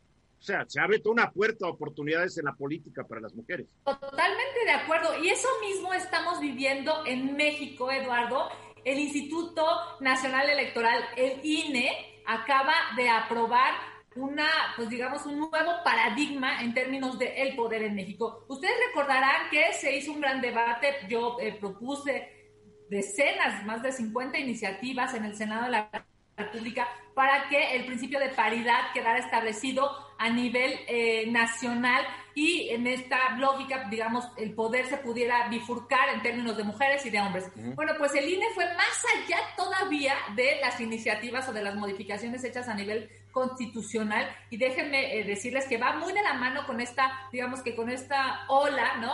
O sea, se abre toda una puerta a oportunidades en la política para las mujeres. Totalmente de acuerdo. Y eso mismo estamos viviendo en México, Eduardo. El Instituto Nacional Electoral, el INE, acaba de aprobar una, pues digamos, un nuevo paradigma en términos de el poder en México. Ustedes recordarán que se hizo un gran debate, yo eh, propuse decenas, más de 50 iniciativas en el Senado de la República para que el principio de paridad quedara establecido a nivel eh, nacional y en esta lógica, digamos, el poder se pudiera bifurcar en términos de mujeres y de hombres. Bueno, pues el INE fue más allá todavía de las iniciativas o de las modificaciones hechas a nivel constitucional y déjenme eh, decirles que va muy de la mano con esta, digamos que con esta ola, ¿no?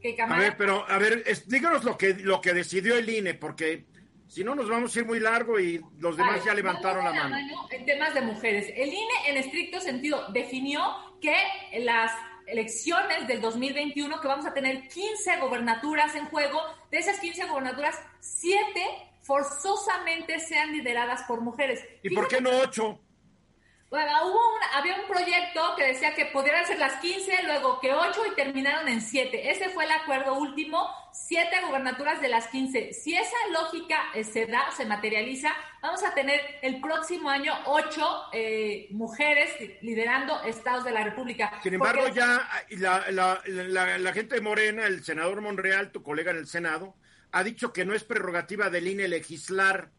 Que A ver, pero a ver, díganos lo que, lo que decidió el INE, porque si no, nos vamos a ir muy largo y los demás ya levantaron la mano. En temas de mujeres, el INE en estricto sentido definió que las elecciones del 2021, que vamos a tener 15 gobernaturas en juego, de esas 15 gobernaturas, 7 forzosamente sean lideradas por mujeres. ¿Y por qué no 8? Bueno, hubo había un proyecto que decía que pudieran ser las 15, luego que 8 y terminaron en 7. Ese fue el acuerdo último, 7 gobernaturas de las 15. Si esa lógica eh, se da, se materializa, vamos a tener el próximo año 8 eh, mujeres liderando estados de la República. Sin embargo, ya la, la, la, la gente de Morena, el senador Monreal, tu colega en el Senado, ha dicho que no es prerrogativa del INE legislar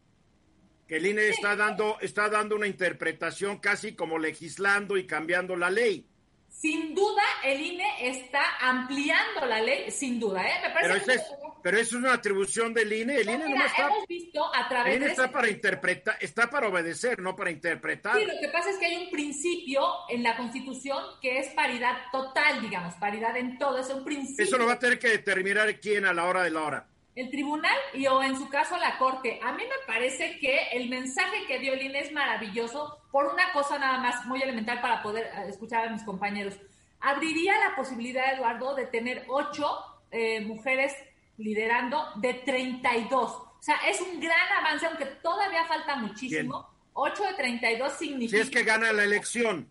que el INE está dando, está dando una interpretación casi como legislando y cambiando la ley. Sin duda, el INE está ampliando la ley, sin duda, ¿eh? Me parece pero, es, pero eso es una atribución del INE. El INE no está. Hemos visto a través el INE está para interpretar, está para obedecer, no para interpretar. Sí, lo que pasa es que hay un principio en la Constitución que es paridad total, digamos, paridad en todo, es un principio. Eso lo va a tener que determinar quién a la hora de la hora. El tribunal y o en su caso la corte. A mí me parece que el mensaje que dio el INE es maravilloso por una cosa nada más muy elemental para poder eh, escuchar a mis compañeros. Abriría la posibilidad, Eduardo, de tener ocho eh, mujeres liderando de 32. O sea, es un gran avance, aunque todavía falta muchísimo. 8 de 32 significa... Si es que gana la elección.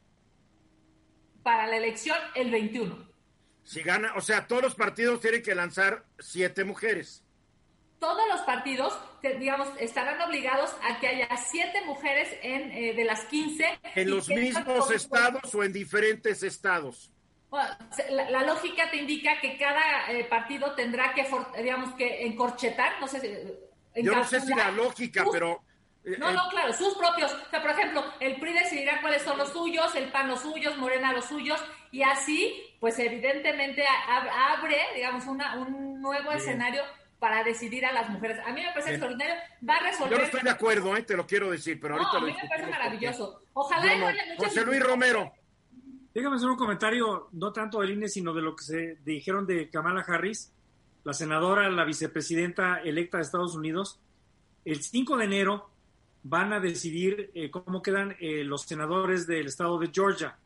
Para la elección, el 21. Si gana, o sea, todos los partidos tienen que lanzar siete mujeres. Todos los partidos, digamos, estarán obligados a que haya siete mujeres en, eh, de las 15. ¿En los mismos estados o en diferentes estados? la, lógica te indica que cada eh, partido tendrá que, digamos, que encorchetar, no sé si... Yo no sé si la lógica, pero eh, no, no, claro, sus propios. O sea, por ejemplo, el PRI decidirá cuáles son los suyos, el PAN los suyos, Morena los suyos, y así, pues evidentemente abre, digamos, una, un nuevo escenario para decidir a las mujeres. A mí me parece extraordinario, va a resolver... Yo no estoy de acuerdo, ¿eh? te lo quiero decir, pero ahorita no, a mí me parece maravilloso. Ojalá... No, José Luis Romero. Déjame hacer un comentario, no tanto del INE, sino de lo que se dijeron de Kamala Harris, la senadora, la vicepresidenta electa de Estados Unidos. El 5 de enero van a decidir eh, cómo quedan eh, los senadores del estado de Georgia.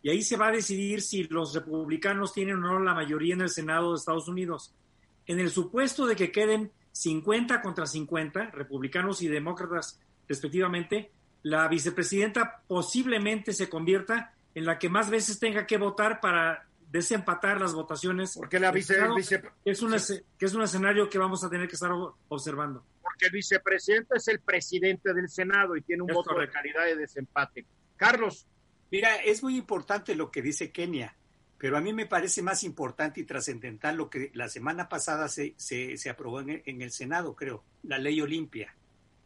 Y ahí se va a decidir si los republicanos tienen o no la mayoría en el Senado de Estados Unidos. En el supuesto de que queden 50 contra 50, republicanos y demócratas respectivamente, la vicepresidenta posiblemente se convierta en la que más veces tenga que votar para desempatar las votaciones. Porque la vice, es, un, que es un escenario que vamos a tener que estar observando porque el vicepresidente es el presidente del Senado y tiene un voto de calidad de desempate. Carlos. Mira, es muy importante lo que dice Kenia, pero a mí me parece más importante y trascendental lo que la semana pasada se, se, aprobó en el, Senado, creo, la ley Olimpia,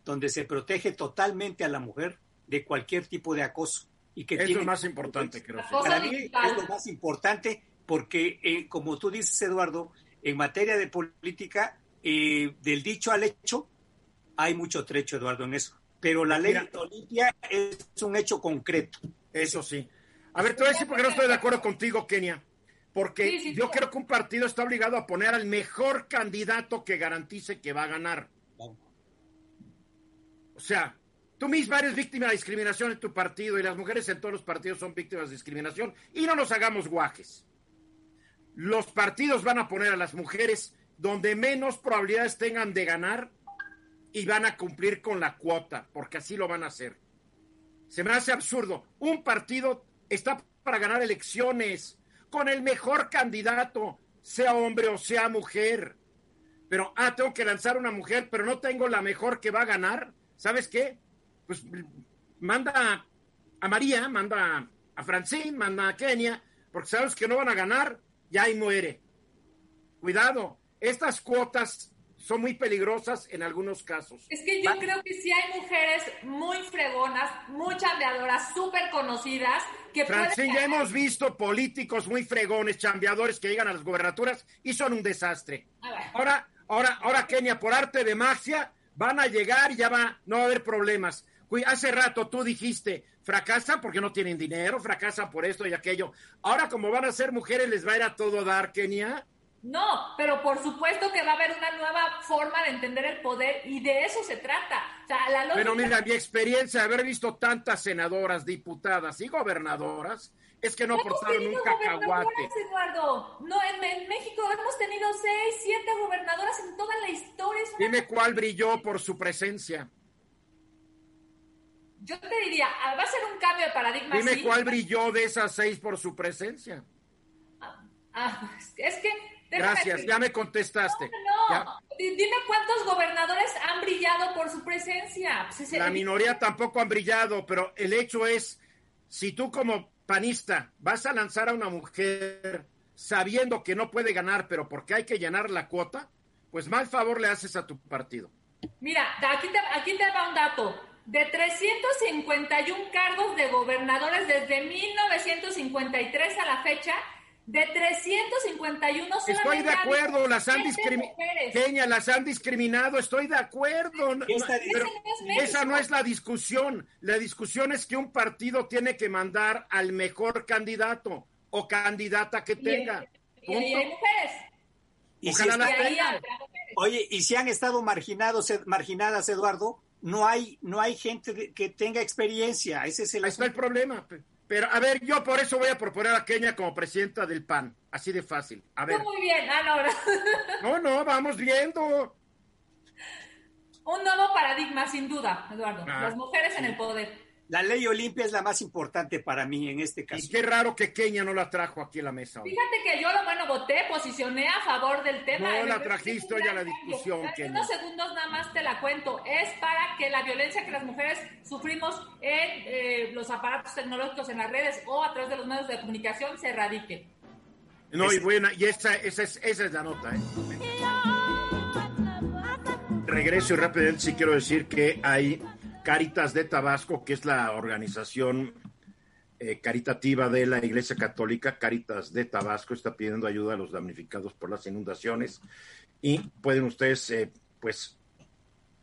donde se protege totalmente a la mujer de cualquier tipo de acoso. Y que es lo más importante, creo. Para mí es lo más importante porque, eh, como tú dices, Eduardo, en materia de política, eh, del dicho al hecho, hay mucho trecho, Eduardo, en eso. Pero la ley Olimpia es un hecho concreto. Eso sí. A ver, te voy a decir por qué no estoy de acuerdo contigo, Kenia. Porque yo creo que un partido está obligado a poner al mejor candidato que garantice que va a ganar. O sea, tú misma eres víctima de discriminación en tu partido y las mujeres en todos los partidos son víctimas de discriminación. Y no nos hagamos guajes. Los partidos van a poner a las mujeres donde menos probabilidades tengan de ganar y van a cumplir con la cuota, porque así lo van a hacer. Se me hace absurdo. Un partido está para ganar elecciones con el mejor candidato, sea hombre o sea mujer. Pero, ah, tengo que lanzar una mujer, pero no tengo la mejor que va a ganar. ¿Sabes qué? Pues manda a María, manda a Francine, manda a Kenia, porque sabes que no van a ganar, ya ahí muere. Cuidado, estas cuotas son muy peligrosas en algunos casos. Es que yo creo que sí hay mujeres muy fregonas, muy chambeadoras, súper conocidas, que ya hemos visto políticos muy fregones, chambeadores que llegan a las gobernaturas y son un desastre. Ahora, ahora, ahora, Kenia, por arte de magia, van a llegar y ya va, no va a haber problemas. Hace rato tú dijiste, fracasan porque no tienen dinero, fracasan por esto y aquello. Ahora, como van a ser mujeres, les va a ir a todo dar, Kenia. No, pero por supuesto que va a haber una nueva forma de entender el poder y de eso se trata. Pero mira, mi experiencia de haber visto tantas senadoras, diputadas y gobernadoras es que no aportaron un cacahuate. Eduardo. No, en, México hemos tenido seis, siete gobernadoras en toda la historia. Dime cuál brilló por su presencia. Yo te diría, ah, va a ser un cambio de paradigma. Dime cuál brilló de esas seis por su presencia. Ah, ah es que Gracias, ya me contestaste. No, Dime cuántos gobernadores han brillado por su presencia. Pues La minoría tampoco han brillado, pero el hecho es, si tú como panista vas a lanzar a una mujer sabiendo que no puede ganar, pero porque hay que llenar la cuota, pues mal favor le haces a tu partido. Mira, aquí te, aquí te va un dato. De 351 cargos de gobernadores desde 1953 a la fecha, de 351 Estoy de acuerdo, las han discriminado. las han discriminado, estoy de acuerdo. pero esa no es la discusión. La discusión es que un partido tiene que mandar al mejor candidato o candidata que tenga. ¿Y, hay mujeres? Y si oye, y si han estado marginados, marginadas, Eduardo, no hay, no hay gente que tenga experiencia. Ese es el. Ahí está el problema. Pero, a ver, yo por eso voy a proponer a Kenia como presidenta del PAN. Así de fácil. A ver. Muy bien, ah, no, no, vamos viendo. Un nuevo paradigma, sin duda, Eduardo. Ah. Las mujeres en el poder. La ley Olimpia es la más importante para mí en este caso. Y qué raro que Kenia no la trajo aquí a la mesa. Fíjate que yo, lo bueno, voté, posicioné a favor del tema. No la trajiste hoy a la discusión, En unos segundos nada más te la cuento. Es para que la violencia que las mujeres sufrimos en eh, los aparatos tecnológicos, en las redes o a través de los medios de comunicación se erradique. No, y buena, y esa, esa, es, esa es la nota. ¿eh? Regreso y rápidamente sí quiero decir que hay Caritas de Tabasco, que es la organización eh, caritativa de la Iglesia Católica, Caritas de Tabasco, está pidiendo ayuda a los damnificados por las inundaciones y pueden ustedes, eh, pues,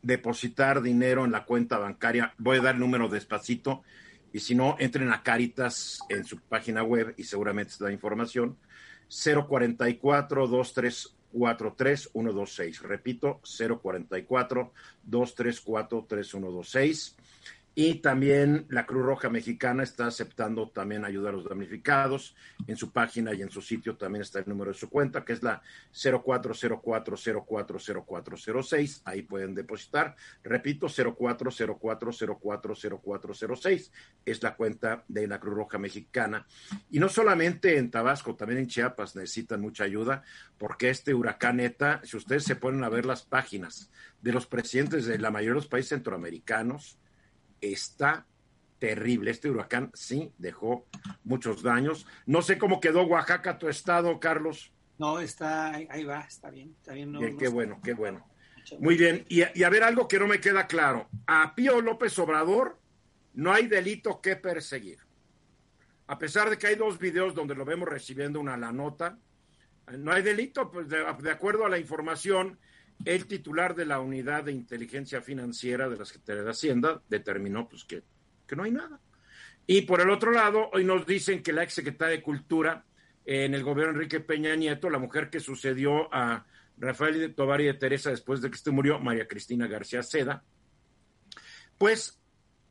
depositar dinero en la cuenta bancaria. Voy a dar el número despacito y si no, entren a Caritas en su página web y seguramente está información. 044 23 43126. Repito, 044 234 3126. Y también la Cruz Roja Mexicana está aceptando también ayuda a los damnificados. En su página y en su sitio también está el número de su cuenta, que es la 0404040406. Ahí pueden depositar. Repito, 0404040406. Es la cuenta de la Cruz Roja Mexicana. Y no solamente en Tabasco, también en Chiapas necesitan mucha ayuda, porque este huracán ETA, si ustedes se ponen a ver las páginas de los presidentes de la mayoría de los países centroamericanos, está terrible. Este huracán sí dejó muchos daños. No sé cómo quedó Oaxaca, tu estado, Carlos. No, está, ahí va, está bien, está bien. qué bueno, qué bueno. Muy bien, y, y, a ver algo que no me queda claro. A Pío López Obrador no hay delito que perseguir. A pesar de que hay dos videos donde lo vemos recibiendo una la nota, no hay delito, pues de, de acuerdo a la información el titular de la unidad de inteligencia financiera de la Secretaría de Hacienda determinó pues que, que no hay nada. Y por el otro lado, hoy nos dicen que la ex secretaria de Cultura en el gobierno Enrique Peña Nieto, la mujer que sucedió a Rafael Tovar y de Teresa después de que este murió, María Cristina García Seda, pues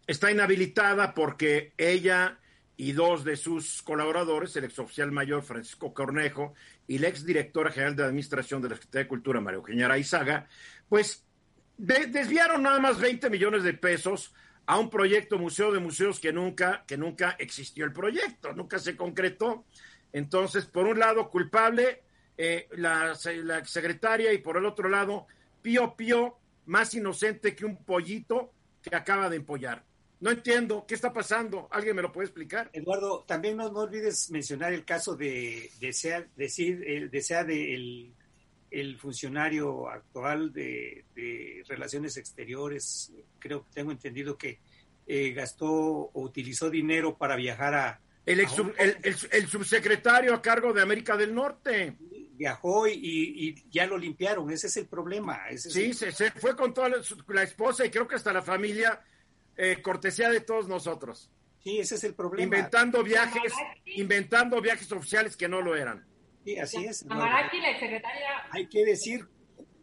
está inhabilitada porque ella y dos de sus colaboradores, el exoficial mayor Francisco Cornejo y la exdirectora general de Administración de la Secretaría de Cultura, María Eugenia Araizaga, pues desviaron nada más 20 millones de pesos a un proyecto Museo de Museos que nunca, que nunca existió el proyecto, nunca se concretó. Entonces, por un lado, culpable eh, la, la secretaria y por el otro lado, Pío Pío, más inocente que un pollito que acaba de empollar. No entiendo, ¿qué está pasando? ¿Alguien me lo puede explicar? Eduardo, también no, olvides mencionar el caso de, de sea, decir, el, de sea de el, funcionario actual de, Relaciones Exteriores, creo que tengo entendido que eh, gastó o utilizó dinero para viajar a... El, el, subsecretario a cargo de América del Norte. Viajó y, ya lo limpiaron, ese es el problema. sí, Se, se, fue con toda la esposa y creo que hasta la familia eh, cortesía de todos nosotros. Sí, ese es el problema. Inventando viajes, inventando viajes oficiales que no lo eran. Sí, así es. Amaraki, la secretaria. Hay que decir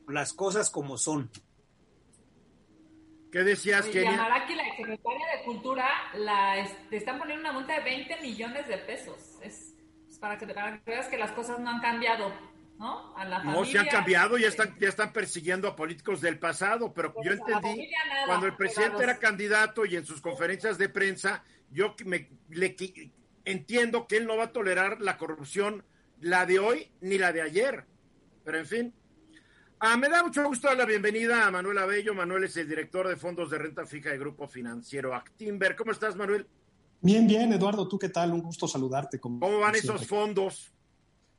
las cosas como son. ¿Qué decías, que Amaraki, la secretaria de Cultura, la están poniendo una multa de 20 millones de pesos. Es, para, que, para que veas que las cosas no han cambiado. ¿No? no, se han cambiado, ya están, ya están persiguiendo a políticos del pasado, pero yo entendí, cuando el presidente era candidato y en sus conferencias de prensa, yo me, le, entiendo que él no va a tolerar la corrupción, la de hoy ni la de ayer, pero en fin. Ah, me da mucho gusto dar la bienvenida a Manuel Abello. Manuel es el director de fondos de renta fija de Grupo Financiero Actimber. ¿Cómo estás, Manuel? Bien, bien, Eduardo. ¿Tú qué tal? Un gusto saludarte. ¿Cómo van esos fondos?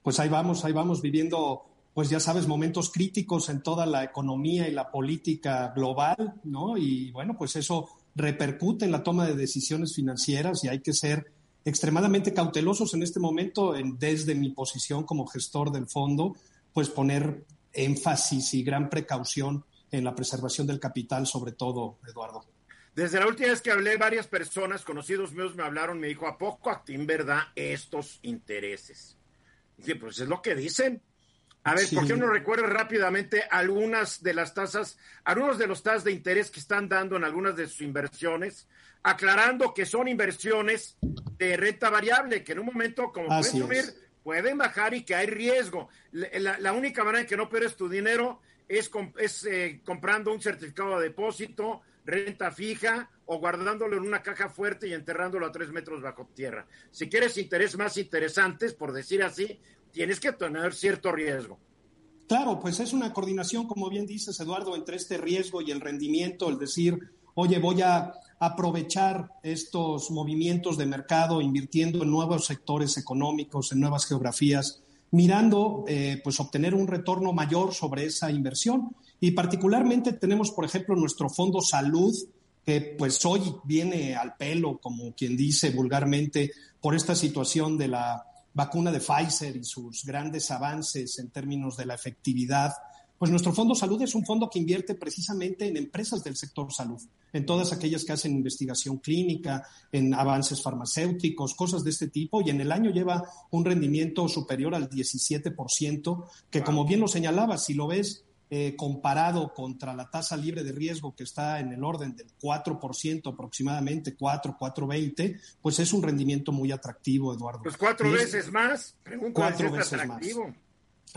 Pues ahí vamos, ahí vamos viviendo, pues ya sabes, momentos críticos en toda la economía y la política global, ¿no? Y bueno, pues eso repercute en la toma de decisiones financieras y hay que ser extremadamente cautelosos en este momento, en, desde mi posición como gestor del fondo, pues poner énfasis y gran precaución en la preservación del capital, sobre todo, Eduardo. Desde la última vez que hablé, varias personas, conocidos míos, me hablaron, me dijo, ¿a poco Actim verdad estos intereses? Dije, pues es lo que dicen. A ver, ¿por qué no recuerda rápidamente algunas de las tasas, algunos de los tasas de interés que están dando en algunas de sus inversiones? Aclarando que son inversiones de renta variable, que en un momento, como pueden subir, pueden bajar y que hay riesgo. La, única manera en que no pierdes tu dinero es, es eh, comprando un certificado de depósito, renta fija o guardándolo en una caja fuerte y enterrándolo a tres metros bajo tierra. Si quieres intereses más interesantes, por decir así, tienes que tener cierto riesgo. Claro, pues es una coordinación, como bien dices, Eduardo, entre este riesgo y el rendimiento, el decir, oye, voy a aprovechar estos movimientos de mercado invirtiendo en nuevos sectores económicos, en nuevas geografías, mirando eh, pues obtener un retorno mayor sobre esa inversión. Y particularmente tenemos, por ejemplo, nuestro fondo salud, que pues hoy viene al pelo, como quien dice vulgarmente, por esta situación de la vacuna de Pfizer y sus grandes avances en términos de la efectividad, pues nuestro Fondo Salud es un fondo que invierte precisamente en empresas del sector salud, en todas aquellas que hacen investigación clínica, en avances farmacéuticos, cosas de este tipo, y en el año lleva un rendimiento superior al 17%, que como bien lo señalaba, si lo ves eh, comparado contra la tasa libre de riesgo que está en el orden del 4% aproximadamente, 4, 4,20, pues es un rendimiento muy atractivo, Eduardo. Pues cuatro veces más, cuatro veces más.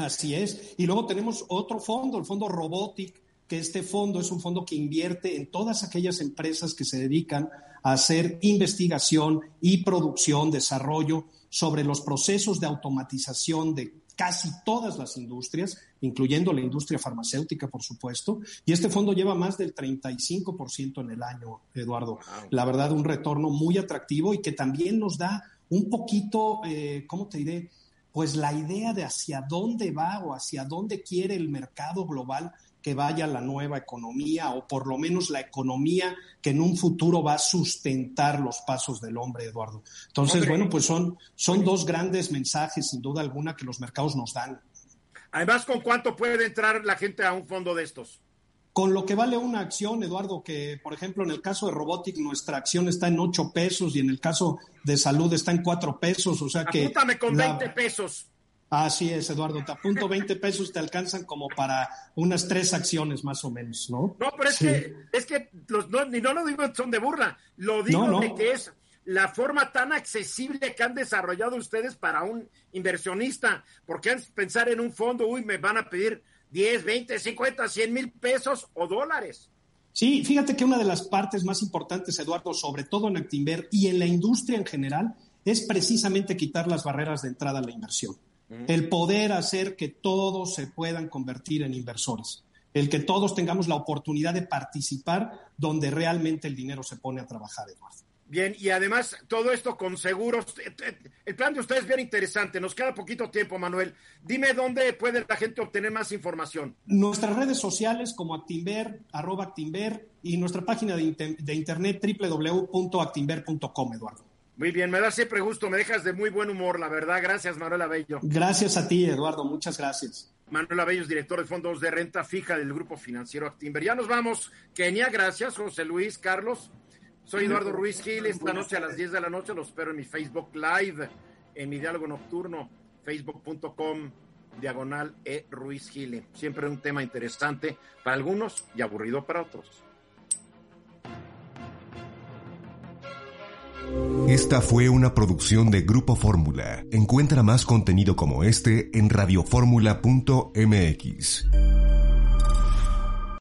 Así es. Y luego tenemos otro fondo, el fondo Robotic, que este fondo es un fondo que invierte en todas aquellas empresas que se dedican a hacer investigación y producción, desarrollo sobre los procesos de automatización de casi todas las industrias, incluyendo la industria farmacéutica, por supuesto. Y este fondo lleva más del 35% en el año, Eduardo. La verdad, un retorno muy atractivo y que también nos da un poquito, eh, ¿cómo te diré? Pues la idea de hacia dónde va o hacia dónde quiere el mercado global que vaya la nueva economía o por lo menos la economía que en un futuro va a sustentar los pasos del hombre, Eduardo. Entonces, bueno, pues son, son dos grandes mensajes, sin duda alguna, que los mercados nos dan. Además, ¿con cuánto puede entrar la gente a un fondo de estos? Con lo que vale una acción, Eduardo, que por ejemplo en el caso de Robotic nuestra acción está en 8 pesos y en el caso de salud está en 4 pesos, o sea que... Apúntame con 20 pesos. Así es, Eduardo. Te apunto 20 pesos, te alcanzan como para unas tres acciones más o menos, ¿no? No, pero es que, es que los, no, ni no lo digo son de burla, lo digo de que es la forma tan accesible que han desarrollado ustedes para un inversionista, porque antes pensar en un fondo, uy, me van a pedir 10, 20, 50, 100 mil pesos o dólares. Sí, fíjate que una de las partes más importantes, Eduardo, sobre todo en Actinver y en la industria en general, es precisamente quitar las barreras de entrada a la inversión el poder hacer que todos se puedan convertir en inversores, el que todos tengamos la oportunidad de participar donde realmente el dinero se pone a trabajar, Eduardo. Bien, y además todo esto con seguros. El plan de ustedes es bien interesante. Nos queda poquito tiempo, Manuel. Dime dónde puede la gente obtener más información. Nuestras redes sociales como Actinver, arroba Actinver, y nuestra página de, de internet www.actinver.com, Eduardo. Muy bien, me da siempre gusto, me dejas de muy buen humor, la verdad. Gracias, Manuel Abello. Gracias a ti, Eduardo, muchas gracias. Manuel Abello es director de fondos de renta fija del grupo financiero Actimber. Ya nos vamos. Kenia, gracias, José Luis, Carlos. Soy Eduardo Ruiz Gil. Esta noche a las 10 de la noche los espero en mi Facebook Live, en mi diálogo nocturno, facebook.com diagonal e Ruiz Gil. Siempre un tema interesante para algunos y aburrido para otros. Esta fue una producción de Grupo Fórmula. Encuentra más contenido como este en radioformula.mx.